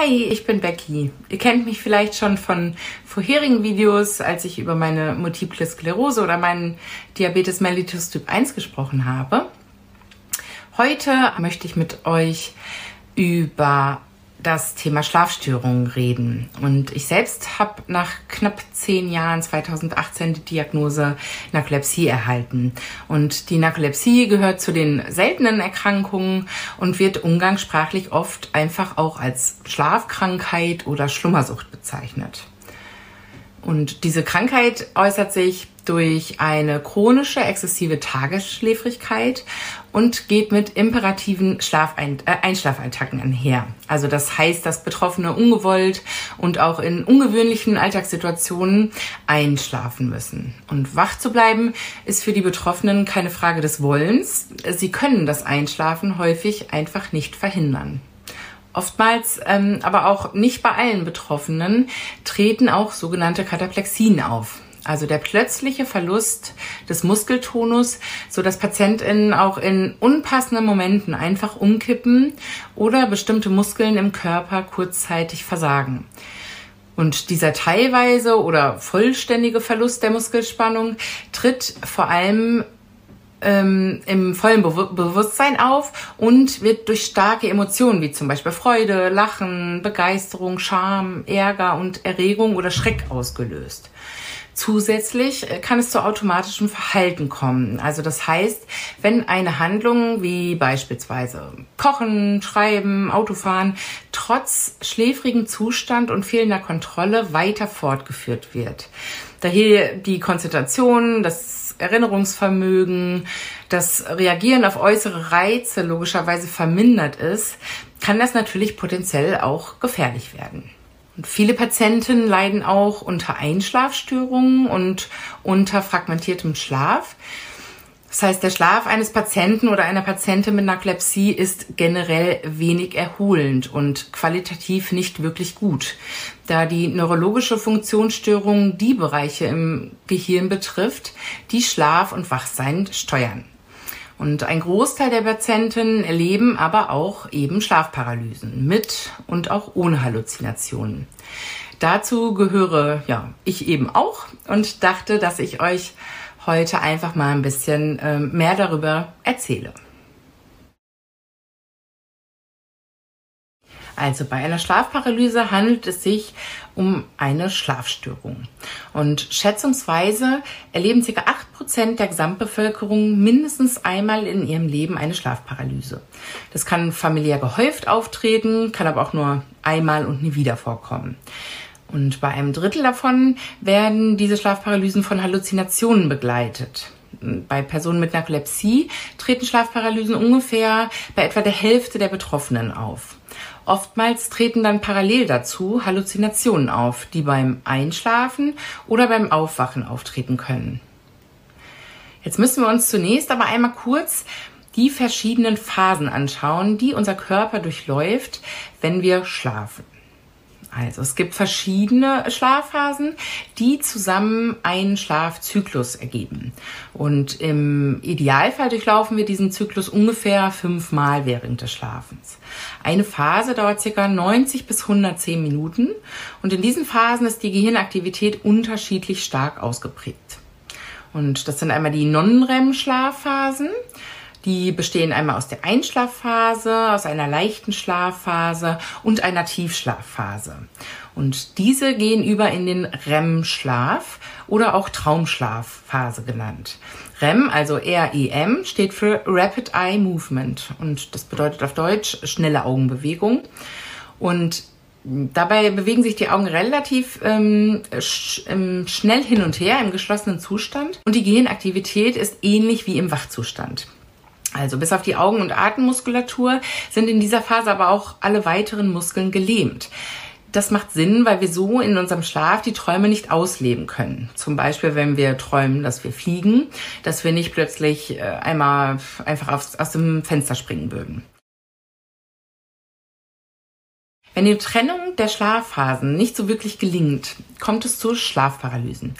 Hi, ich bin Becky. Ihr kennt mich vielleicht schon von vorherigen Videos, als ich über meine Multiple Sklerose oder meinen Diabetes mellitus Typ 1 gesprochen habe. Heute möchte ich mit euch über das Thema Schlafstörungen reden. Und ich selbst habe nach knapp zehn Jahren, 2018, die Diagnose Narkolepsie erhalten. Und die Narkolepsie gehört zu den seltenen Erkrankungen und wird umgangssprachlich oft einfach auch als Schlafkrankheit oder Schlummersucht bezeichnet. Und diese Krankheit äußert sich durch eine chronische exzessive Tagesschläfrigkeit und geht mit imperativen Schlafein äh, Einschlafattacken einher. Also das heißt, dass Betroffene ungewollt und auch in ungewöhnlichen Alltagssituationen einschlafen müssen. Und wach zu bleiben ist für die Betroffenen keine Frage des Wollens. Sie können das Einschlafen häufig einfach nicht verhindern. Oftmals, ähm, aber auch nicht bei allen Betroffenen, treten auch sogenannte Kataplexien auf also der plötzliche Verlust des Muskeltonus, so dass PatientInnen auch in unpassenden Momenten einfach umkippen oder bestimmte Muskeln im Körper kurzzeitig versagen. Und dieser teilweise oder vollständige Verlust der Muskelspannung tritt vor allem ähm, im vollen Be Bewusstsein auf und wird durch starke Emotionen wie zum Beispiel Freude, Lachen, Begeisterung, Scham, Ärger und Erregung oder Schreck ausgelöst. Zusätzlich äh, kann es zu automatischem Verhalten kommen. Also das heißt, wenn eine Handlung wie beispielsweise Kochen, Schreiben, Autofahren trotz schläfrigen Zustand und fehlender Kontrolle weiter fortgeführt wird. Daher die Konzentration, das Erinnerungsvermögen, das Reagieren auf äußere Reize logischerweise vermindert ist, kann das natürlich potenziell auch gefährlich werden. Und viele Patienten leiden auch unter Einschlafstörungen und unter fragmentiertem Schlaf. Das heißt, der Schlaf eines Patienten oder einer Patientin mit Narkolepsie ist generell wenig erholend und qualitativ nicht wirklich gut, da die neurologische Funktionsstörung die Bereiche im Gehirn betrifft, die Schlaf und Wachsein steuern. Und ein Großteil der Patienten erleben aber auch eben Schlafparalysen mit und auch ohne Halluzinationen. Dazu gehöre ja ich eben auch und dachte, dass ich euch heute einfach mal ein bisschen äh, mehr darüber erzähle. Also bei einer Schlafparalyse handelt es sich um eine Schlafstörung. Und schätzungsweise erleben ca. 8% der Gesamtbevölkerung mindestens einmal in ihrem Leben eine Schlafparalyse. Das kann familiär gehäuft auftreten, kann aber auch nur einmal und nie wieder vorkommen. Und bei einem Drittel davon werden diese Schlafparalysen von Halluzinationen begleitet. Bei Personen mit Narkolepsie treten Schlafparalysen ungefähr bei etwa der Hälfte der Betroffenen auf. Oftmals treten dann parallel dazu Halluzinationen auf, die beim Einschlafen oder beim Aufwachen auftreten können. Jetzt müssen wir uns zunächst aber einmal kurz die verschiedenen Phasen anschauen, die unser Körper durchläuft, wenn wir schlafen. Also es gibt verschiedene Schlafphasen, die zusammen einen Schlafzyklus ergeben. Und im Idealfall durchlaufen wir diesen Zyklus ungefähr fünfmal während des Schlafens. Eine Phase dauert circa 90 bis 110 Minuten und in diesen Phasen ist die Gehirnaktivität unterschiedlich stark ausgeprägt. Und das sind einmal die Non-REM-Schlafphasen. Die bestehen einmal aus der Einschlafphase, aus einer leichten Schlafphase und einer Tiefschlafphase. Und diese gehen über in den REM-Schlaf oder auch Traumschlafphase genannt. REM, also REM, steht für Rapid Eye Movement und das bedeutet auf Deutsch schnelle Augenbewegung. Und Dabei bewegen sich die Augen relativ ähm, sch ähm, schnell hin und her im geschlossenen Zustand und die Gehirnaktivität ist ähnlich wie im Wachzustand. Also bis auf die Augen- und Atemmuskulatur sind in dieser Phase aber auch alle weiteren Muskeln gelähmt. Das macht Sinn, weil wir so in unserem Schlaf die Träume nicht ausleben können. Zum Beispiel, wenn wir träumen, dass wir fliegen, dass wir nicht plötzlich äh, einmal einfach aus dem Fenster springen würden. Wenn die Trennung der Schlafphasen nicht so wirklich gelingt, kommt es zu Schlafparalysen.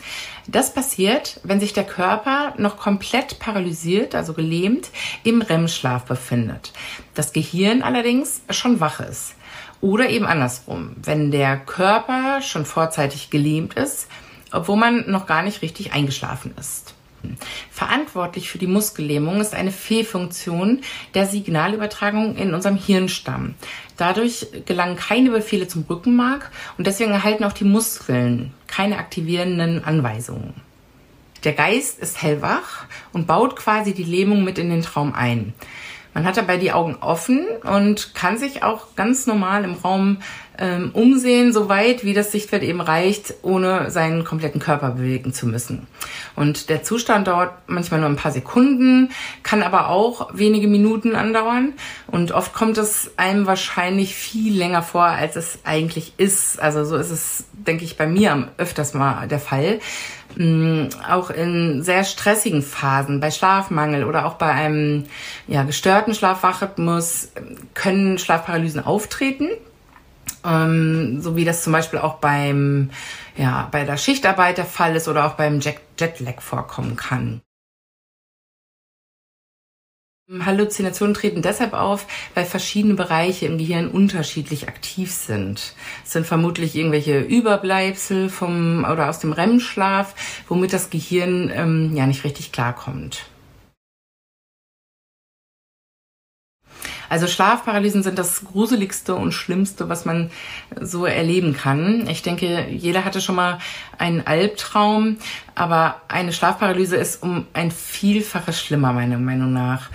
Das passiert, wenn sich der Körper noch komplett paralysiert, also gelähmt, im REM-Schlaf befindet. Das Gehirn allerdings schon wach ist. Oder eben andersrum, wenn der Körper schon vorzeitig gelähmt ist, obwohl man noch gar nicht richtig eingeschlafen ist. Verantwortlich für die Muskellähmung ist eine Fehlfunktion der Signalübertragung in unserem Hirnstamm. Dadurch gelangen keine Befehle zum Rückenmark und deswegen erhalten auch die Muskeln keine aktivierenden Anweisungen. Der Geist ist hellwach und baut quasi die Lähmung mit in den Traum ein. Man hat dabei die Augen offen und kann sich auch ganz normal im Raum ähm, umsehen, so weit wie das Sichtfeld eben reicht, ohne seinen kompletten Körper bewegen zu müssen. Und der Zustand dauert manchmal nur ein paar Sekunden, kann aber auch wenige Minuten andauern. Und oft kommt es einem wahrscheinlich viel länger vor, als es eigentlich ist. Also so ist es, denke ich, bei mir öfters mal der Fall. Mm, auch in sehr stressigen Phasen, bei Schlafmangel oder auch bei einem ja, gestörten Schlafwachrhythmus können Schlafparalysen auftreten. Ähm, so wie das zum Beispiel auch beim, ja, bei der Schichtarbeit der Fall ist oder auch beim Jet Jetlag vorkommen kann. Halluzinationen treten deshalb auf, weil verschiedene Bereiche im Gehirn unterschiedlich aktiv sind. Es sind vermutlich irgendwelche Überbleibsel vom oder aus dem REM-Schlaf, womit das Gehirn ähm, ja nicht richtig klarkommt. Also Schlafparalysen sind das gruseligste und schlimmste, was man so erleben kann. Ich denke, jeder hatte schon mal einen Albtraum, aber eine Schlafparalyse ist um ein Vielfaches schlimmer, meiner Meinung nach.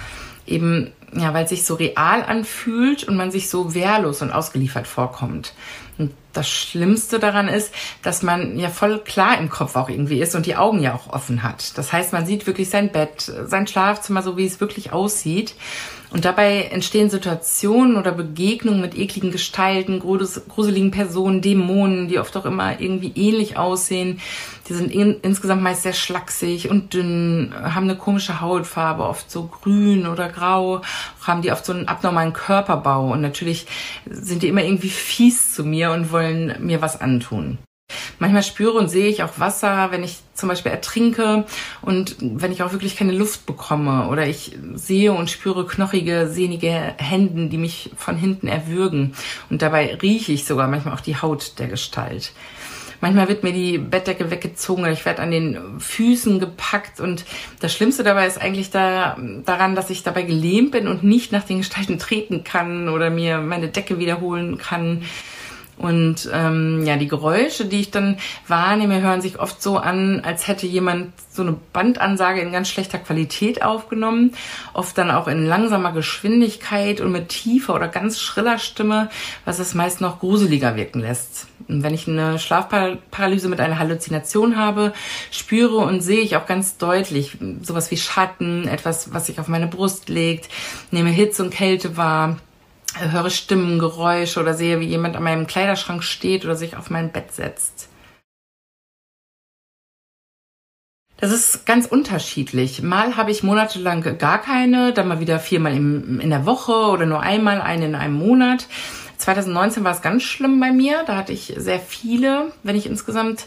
Eben, ja, weil es sich so real anfühlt und man sich so wehrlos und ausgeliefert vorkommt. Und das Schlimmste daran ist, dass man ja voll klar im Kopf auch irgendwie ist und die Augen ja auch offen hat. Das heißt, man sieht wirklich sein Bett, sein Schlafzimmer, so wie es wirklich aussieht. Und dabei entstehen Situationen oder Begegnungen mit ekligen Gestalten, gruseligen Personen, Dämonen, die oft auch immer irgendwie ähnlich aussehen. Die sind in, insgesamt meist sehr schlaksig und dünn, haben eine komische Hautfarbe, oft so grün oder grau, haben die oft so einen abnormalen Körperbau und natürlich sind die immer irgendwie fies zu mir und wollen mir was antun. Manchmal spüre und sehe ich auch Wasser, wenn ich zum Beispiel ertrinke und wenn ich auch wirklich keine Luft bekomme oder ich sehe und spüre knochige, sehnige Händen, die mich von hinten erwürgen und dabei rieche ich sogar manchmal auch die Haut der Gestalt. Manchmal wird mir die Bettdecke weggezogen ich werde an den Füßen gepackt und das Schlimmste dabei ist eigentlich da, daran, dass ich dabei gelähmt bin und nicht nach den Gestalten treten kann oder mir meine Decke wiederholen kann. Und ähm, ja, die Geräusche, die ich dann wahrnehme, hören sich oft so an, als hätte jemand so eine Bandansage in ganz schlechter Qualität aufgenommen, oft dann auch in langsamer Geschwindigkeit und mit tiefer oder ganz schriller Stimme, was es meist noch gruseliger wirken lässt. Und wenn ich eine Schlafparalyse mit einer Halluzination habe, spüre und sehe ich auch ganz deutlich sowas wie Schatten, etwas, was sich auf meine Brust legt, nehme Hitze und Kälte wahr höre Stimmen, Geräusche oder sehe, wie jemand an meinem Kleiderschrank steht oder sich auf mein Bett setzt. Das ist ganz unterschiedlich. Mal habe ich monatelang gar keine, dann mal wieder viermal in der Woche oder nur einmal eine in einem Monat. 2019 war es ganz schlimm bei mir. Da hatte ich sehr viele, wenn ich insgesamt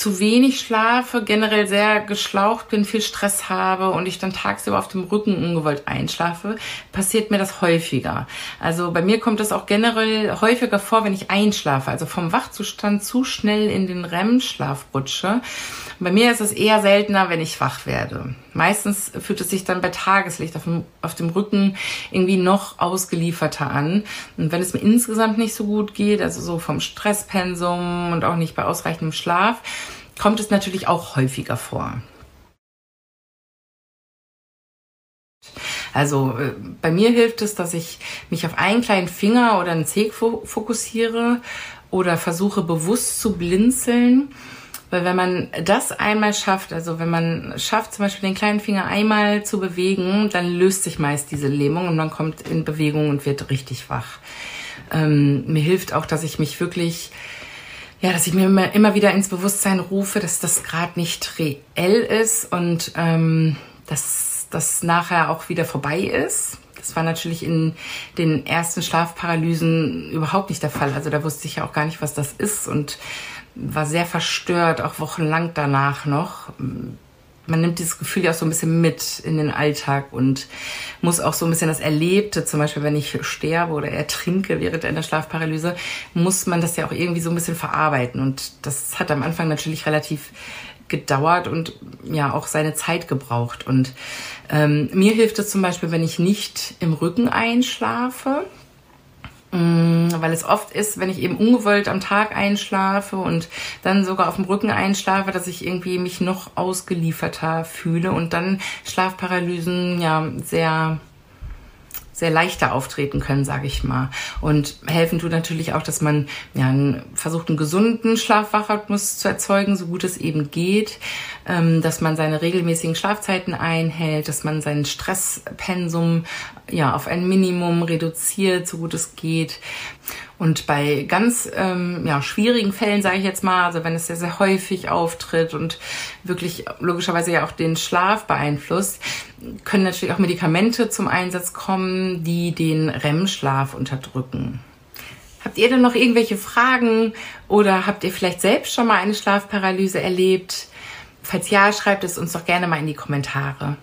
zu wenig schlafe, generell sehr geschlaucht bin, viel Stress habe und ich dann tagsüber auf dem Rücken ungewollt einschlafe, passiert mir das häufiger. Also bei mir kommt das auch generell häufiger vor, wenn ich einschlafe, also vom Wachzustand zu schnell in den REM-Schlaf rutsche. Bei mir ist es eher seltener, wenn ich wach werde. Meistens fühlt es sich dann bei Tageslicht auf dem, auf dem Rücken irgendwie noch ausgelieferter an. Und wenn es mir insgesamt nicht so gut geht, also so vom Stresspensum und auch nicht bei ausreichendem Schlaf, kommt es natürlich auch häufiger vor. Also äh, bei mir hilft es, dass ich mich auf einen kleinen Finger oder einen Zeh fokussiere oder versuche bewusst zu blinzeln weil wenn man das einmal schafft, also wenn man schafft, zum Beispiel den kleinen Finger einmal zu bewegen, dann löst sich meist diese Lähmung und man kommt in Bewegung und wird richtig wach. Ähm, mir hilft auch, dass ich mich wirklich, ja, dass ich mir immer, immer wieder ins Bewusstsein rufe, dass das gerade nicht reell ist und ähm, dass das nachher auch wieder vorbei ist. Das war natürlich in den ersten Schlafparalysen überhaupt nicht der Fall. Also da wusste ich ja auch gar nicht, was das ist und war sehr verstört, auch wochenlang danach noch. man nimmt dieses Gefühl ja auch so ein bisschen mit in den Alltag und muss auch so ein bisschen das Erlebte, zum Beispiel wenn ich sterbe oder ertrinke während einer Schlafparalyse, muss man das ja auch irgendwie so ein bisschen verarbeiten. Und das hat am Anfang natürlich relativ gedauert und ja auch seine Zeit gebraucht. Und ähm, mir hilft es zum Beispiel, wenn ich nicht im Rücken einschlafe Mm, weil es oft ist, wenn ich eben ungewollt am Tag einschlafe und dann sogar auf dem Rücken einschlafe, dass ich irgendwie mich noch ausgelieferter fühle und dann Schlafparalysen ja sehr sehr leichter auftreten können, sage ich mal. Und helfen tut natürlich auch, dass man ja, versucht, einen gesunden Schlafwachrhythmus zu erzeugen, so gut es eben geht, ähm, dass man seine regelmäßigen Schlafzeiten einhält, dass man sein Stresspensum ja auf ein Minimum reduziert, so gut es geht. Und bei ganz ähm, ja, schwierigen Fällen, sage ich jetzt mal, also wenn es sehr, sehr häufig auftritt und wirklich logischerweise ja auch den Schlaf beeinflusst, können natürlich auch Medikamente zum Einsatz kommen, die den REM-Schlaf unterdrücken. Habt ihr denn noch irgendwelche Fragen oder habt ihr vielleicht selbst schon mal eine Schlafparalyse erlebt? Falls ja, schreibt es uns doch gerne mal in die Kommentare.